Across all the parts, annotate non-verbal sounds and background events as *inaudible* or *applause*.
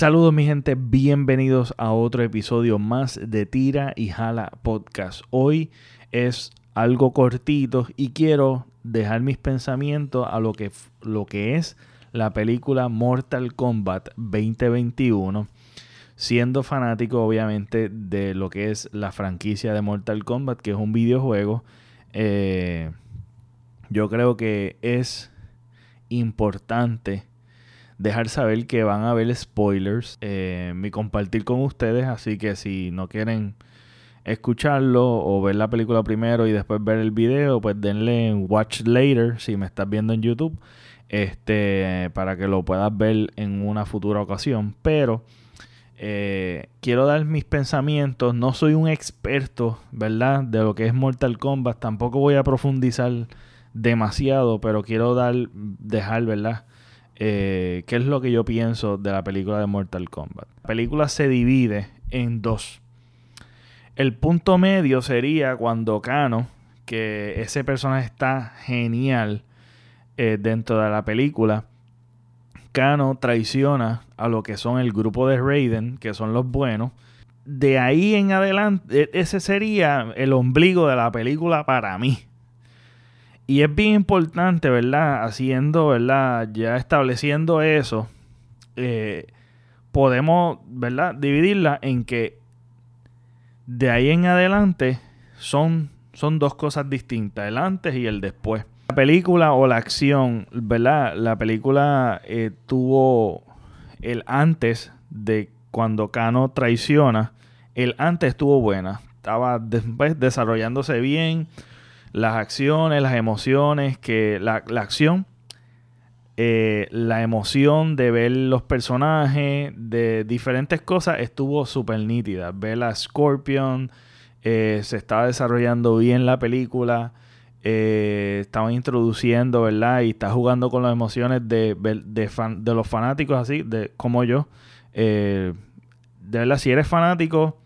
Saludos mi gente, bienvenidos a otro episodio más de Tira y Jala Podcast. Hoy es algo cortito y quiero dejar mis pensamientos a lo que, lo que es la película Mortal Kombat 2021 siendo fanático obviamente de lo que es la franquicia de Mortal Kombat, que es un videojuego, eh, yo creo que es importante dejar saber que van a haber spoilers, eh, mi compartir con ustedes, así que si no quieren escucharlo o ver la película primero y después ver el video, pues denle watch later si me estás viendo en YouTube, este, para que lo puedas ver en una futura ocasión, pero eh, quiero dar mis pensamientos. No soy un experto, ¿verdad? De lo que es Mortal Kombat. Tampoco voy a profundizar demasiado, pero quiero dar, dejar, ¿verdad? Eh, ¿Qué es lo que yo pienso de la película de Mortal Kombat? La película se divide en dos. El punto medio sería cuando Kano, que ese personaje está genial eh, dentro de la película, Kano traiciona a lo que son el grupo de Raiden, que son los buenos. De ahí en adelante, e, ese sería el ombligo de la película para mí. Y es bien importante, ¿verdad? Haciendo, ¿verdad? Ya estableciendo eso, eh, podemos, ¿verdad? Dividirla en que de ahí en adelante son, son dos cosas distintas, el antes y el después. La película o la acción, ¿verdad? La película eh, tuvo el antes de cuando Kano traiciona. El antes estuvo buena. Estaba después desarrollándose bien. Las acciones, las emociones, que la, acción, eh, la emoción de ver los personajes, de diferentes cosas, estuvo súper nítida. Ver a Scorpion, eh, se estaba desarrollando bien la película eh, estaban introduciendo, ¿verdad? Y está jugando con las emociones de, de, los fanáticos, así, de como yo. Eh, de verdad, si eres fanático,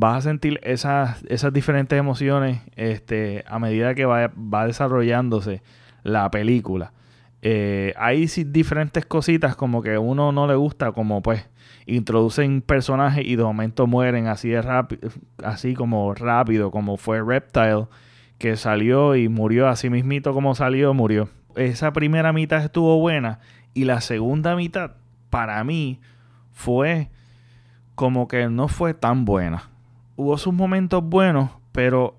vas a sentir esas, esas diferentes emociones este, a medida que va, va desarrollándose la película. Eh, hay diferentes cositas como que uno no le gusta, como pues introducen personajes y de momento mueren así de rápido, así como rápido, como fue Reptile que salió y murió así mismito como salió, murió. Esa primera mitad estuvo buena y la segunda mitad para mí fue como que no fue tan buena. Hubo sus momentos buenos, pero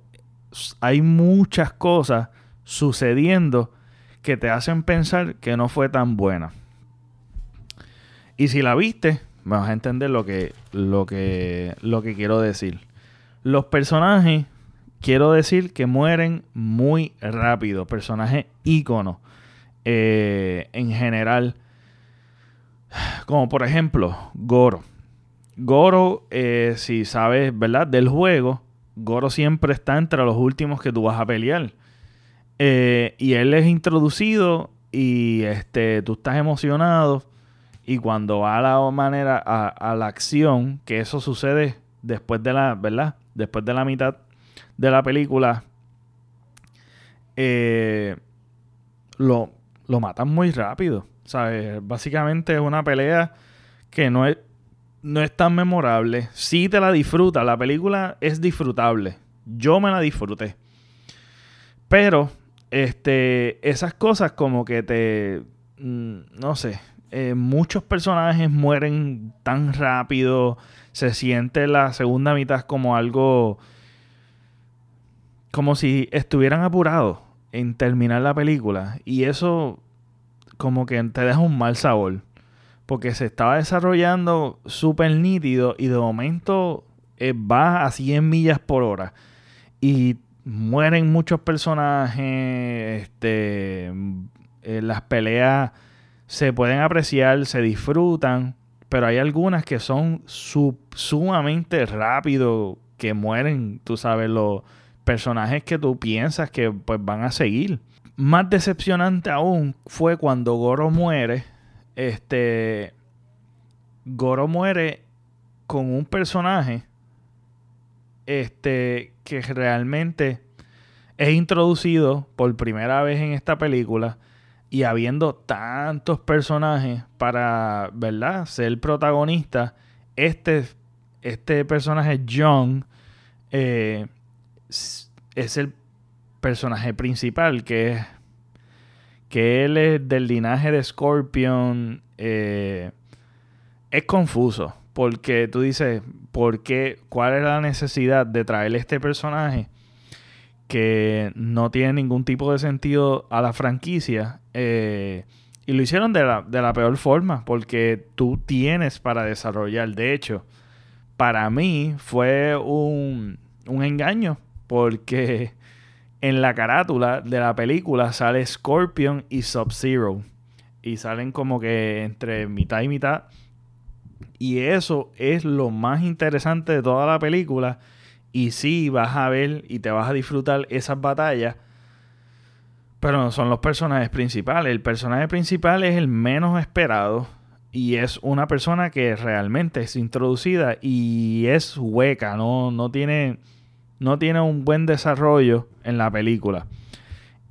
hay muchas cosas sucediendo que te hacen pensar que no fue tan buena. Y si la viste, vas a entender lo que, lo que, lo que quiero decir. Los personajes quiero decir que mueren muy rápido. Personaje ícono. Eh, en general. Como por ejemplo, Goro. Goro, eh, si sabes, ¿verdad? Del juego, Goro siempre está entre los últimos que tú vas a pelear. Eh, y él es introducido y este, tú estás emocionado. Y cuando va a la manera, a, la acción, que eso sucede después de la, ¿verdad? Después de la mitad de la película, eh, lo, lo matan muy rápido. ¿sabes? Básicamente es una pelea que no es, no es tan memorable. Si te la disfrutas, la película es disfrutable. Yo me la disfruté. Pero, este, esas cosas como que te, mm, no sé, eh, muchos personajes mueren tan rápido. Se siente la segunda mitad como algo como si estuvieran apurados en terminar la película. Y eso como que te deja un mal sabor. Porque se estaba desarrollando súper nítido y de momento eh, va a 100 millas por hora. Y mueren muchos personajes. Este, eh, las peleas se pueden apreciar, se disfrutan. Pero hay algunas que son sumamente rápido, que mueren, tú sabes, los personajes que tú piensas que pues van a seguir. Más decepcionante aún fue cuando Goro muere. Este. Goro muere con un personaje. Este. que realmente es introducido por primera vez en esta película. y habiendo tantos personajes para, ¿verdad?, ser protagonista, este, este personaje John eh, es el personaje principal, que es que él es del linaje de Scorpion. Eh, es confuso, porque tú dices, ¿por qué? ¿Cuál es la necesidad de traerle este personaje? que no tiene ningún tipo de sentido a la franquicia. Eh, y lo hicieron de la, de la, peor forma, porque tú tienes para desarrollar. De hecho, para mí fue un, un engaño, porque en la carátula de la película sale Scorpion y Sub-Zero. Y salen como que entre mitad y mitad. Y eso es lo más interesante de toda la película y sí vas a ver y te vas a disfrutar esas batallas, pero no son los personajes principales. El personaje principal es el menos esperado y es una persona que realmente es introducida y es hueca, no, no, tiene, no tiene un buen desarrollo en la película.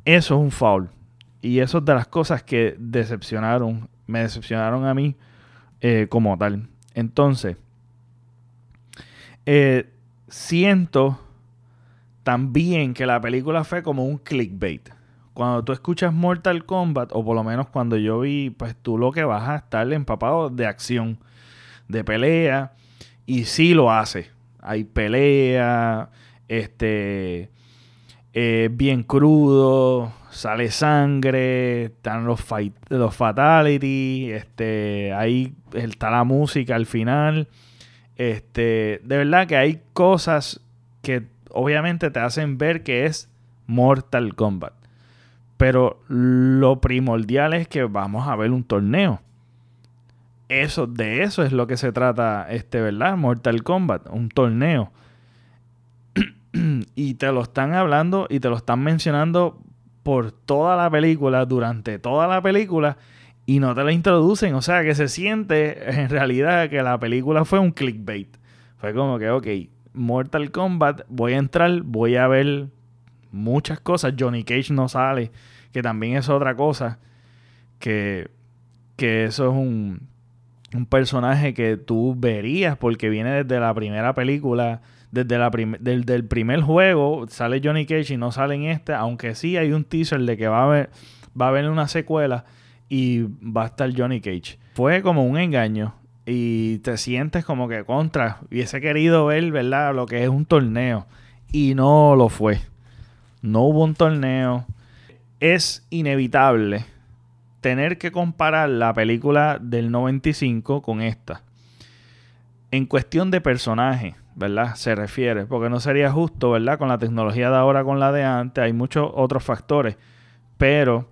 Eso es un foul. Y eso es de las cosas que decepcionaron, me decepcionaron a mí eh, como tal. Entonces, eh, siento también que la película fue como un clickbait. Cuando tú escuchas Mortal Kombat, o por lo menos cuando yo vi, pues tú lo que vas a estar empapado de acción, de pelea, y sí lo hace. Hay pelea, este, eh, bien crudo, sale sangre, están los, fight, los fatality, este, ahí está la música al final. Este, de verdad que hay cosas que obviamente te hacen ver que es Mortal Kombat. Pero lo primordial es que vamos a ver un torneo. Eso, de eso es lo que se trata, este, ¿verdad? Mortal Kombat, un torneo. Y te lo están hablando y te lo están mencionando por toda la película, durante toda la película y no te la introducen. O sea, que se siente en realidad que la película fue un clickbait. Fue como que, ok, Mortal Kombat, voy a entrar, voy a ver muchas cosas. Johnny Cage no sale, que también es otra cosa. Que, que eso es un, un personaje que tú verías porque viene desde la primera película. Desde, la el primer juego sale Johnny Cage y no sale en este, aunque sí hay un teaser de que va a haber, va a haber una secuela y va a estar Johnny Cage. Fue como un engaño y te sientes como que contra. Hubiese querido ver, ¿verdad? Lo que es un torneo y no lo fue. No hubo un torneo. Es inevitable tener que comparar la película del 95 con esta. En cuestión de personaje, ¿verdad? Se refiere, porque no sería justo, ¿verdad? Con la tecnología de ahora, con la de antes, hay muchos otros factores. Pero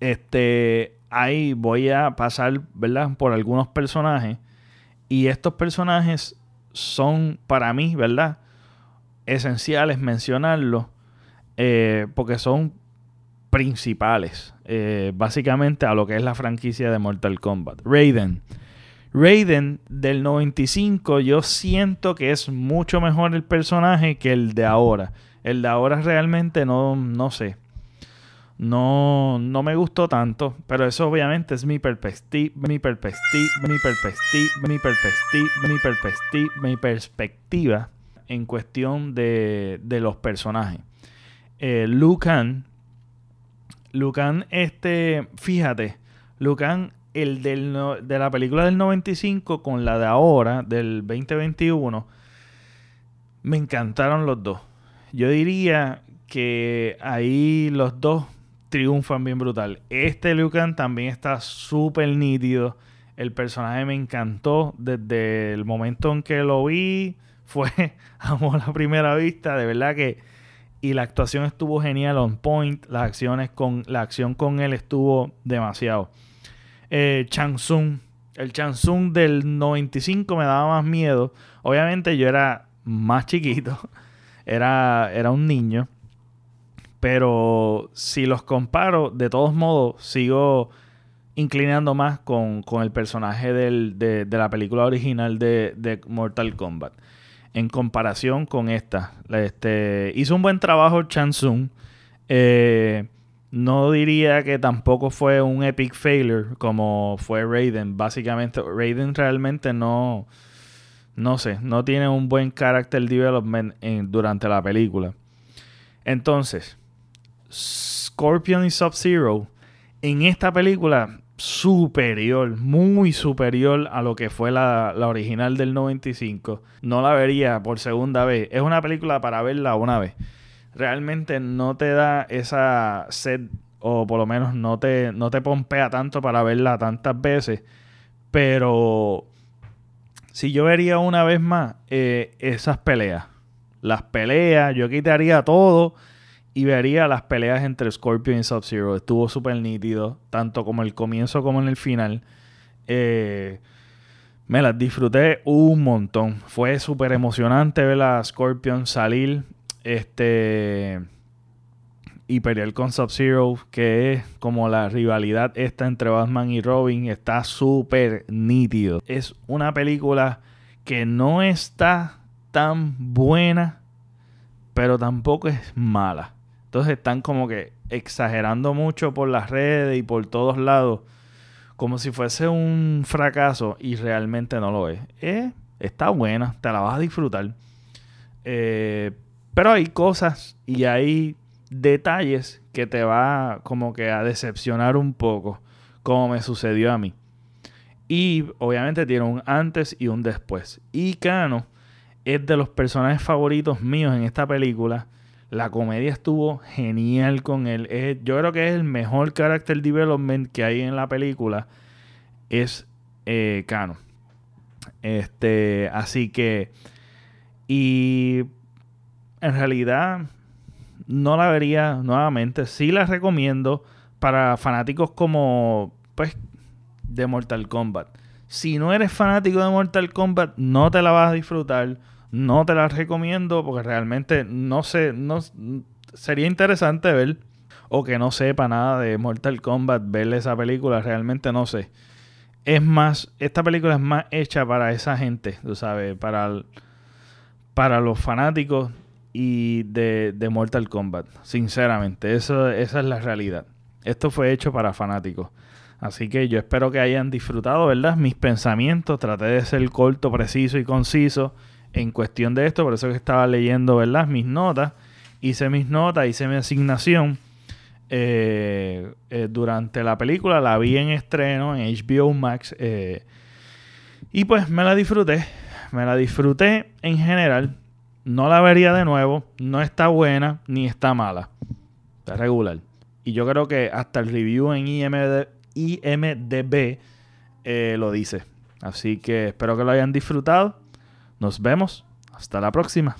este, ahí voy a pasar, ¿verdad? Por algunos personajes. Y estos personajes son para mí, ¿verdad? Esenciales mencionarlos. Eh, porque son principales. Eh, básicamente a lo que es la franquicia de Mortal Kombat. Raiden. Raiden del 95 yo siento que es mucho mejor el personaje que el de ahora. El de ahora realmente no, no sé no, no me gustó tanto, pero eso obviamente es mi perspectiva, mi perspectiva, mi perspectiva, mi perspectiva, mi perspectiva, mi perspectiva en cuestión de, de los personajes. Eh, Lucan, Lucan, este, fíjate, Lucan, el del, de la película del 95 con la de ahora, del 2021, me encantaron los dos. Yo diría que ahí los dos triunfan bien brutal. Este Lucan también está súper nítido. El personaje me encantó desde el momento en que lo vi. *laughs* Fue amor a la primera vista. De verdad que. Y la actuación estuvo genial, on point. Las acciones con. La acción con él estuvo demasiado. Eh, Chansung. El Chansung del 95 me daba más miedo. Obviamente yo era más chiquito. *laughs* Era, era un niño. Pero si los comparo, de todos modos, sigo inclinando más con, el personaje de, la película original de, Mortal Kombat. En comparación con esta. Este, hizo un buen trabajo Chansung. Eh, no diría que tampoco fue un epic failure como fue Raiden. Básicamente, Raiden realmente no, no sé, no tiene un buen character development durante la película. Entonces, Scorpion y Sub-Zero en esta película superior, muy superior a lo que fue la, la, original del 95. No la vería por segunda vez. Es una película para verla una vez realmente no te da esa sed o por lo menos no te, no te pompea tanto para verla tantas veces. Pero si yo vería una vez más eh, esas peleas, las peleas, yo quitaría todo y vería las peleas entre Scorpion y Sub-Zero. Estuvo súper nítido, tanto como el comienzo como en el final. Eh, me las disfruté un montón. Fue súper emocionante ver a Scorpion salir este. Y pelear con Sub-Zero, que es como la rivalidad esta entre Batman y Robin, está súper nítido. Es una película que no está tan buena, pero tampoco es mala. Entonces están como que exagerando mucho por las redes y por todos lados, como si fuese un fracaso y realmente no lo es. Eh, está buena, te la vas a disfrutar. Eh, pero hay cosas y hay detalles que te va como que a decepcionar un poco, como me sucedió a mí. Y obviamente tiene un antes y un después. Y Kano es de los personajes favoritos míos en esta película. La comedia estuvo genial con él. yo creo que es el mejor character development que hay en la película. Es eh, Kano. Este, así que. Y en realidad no la vería nuevamente. Sí la recomiendo para fanáticos como, pues, de Mortal Kombat. Si no eres fanático de Mortal Kombat, no te la vas a disfrutar. No te la recomiendo porque realmente no sé, no, sería interesante ver o que no sepa nada de Mortal Kombat, verle esa película, realmente no sé. Es más, esta película es más hecha para esa gente, tú sabes, para, para los fanáticos y de, Mortal Kombat. Sinceramente, eso, esa es la realidad. Esto fue hecho para fanáticos. Así que yo espero que hayan disfrutado, ¿verdad? Mis pensamientos. Traté de ser corto, preciso y conciso en cuestión de esto. Por eso que estaba leyendo, ¿verdad? Mis notas. Hice mis notas, hice mi asignación. Eh, eh, durante la película la vi en estreno en HBO Max. Eh, y pues me la disfruté. Me la disfruté en general. No la vería de nuevo. No está buena ni está mala. Está regular. Y yo creo que hasta el review en IMDb, eh, lo dice. Así que espero que lo hayan disfrutado. Nos vemos. Hasta la próxima.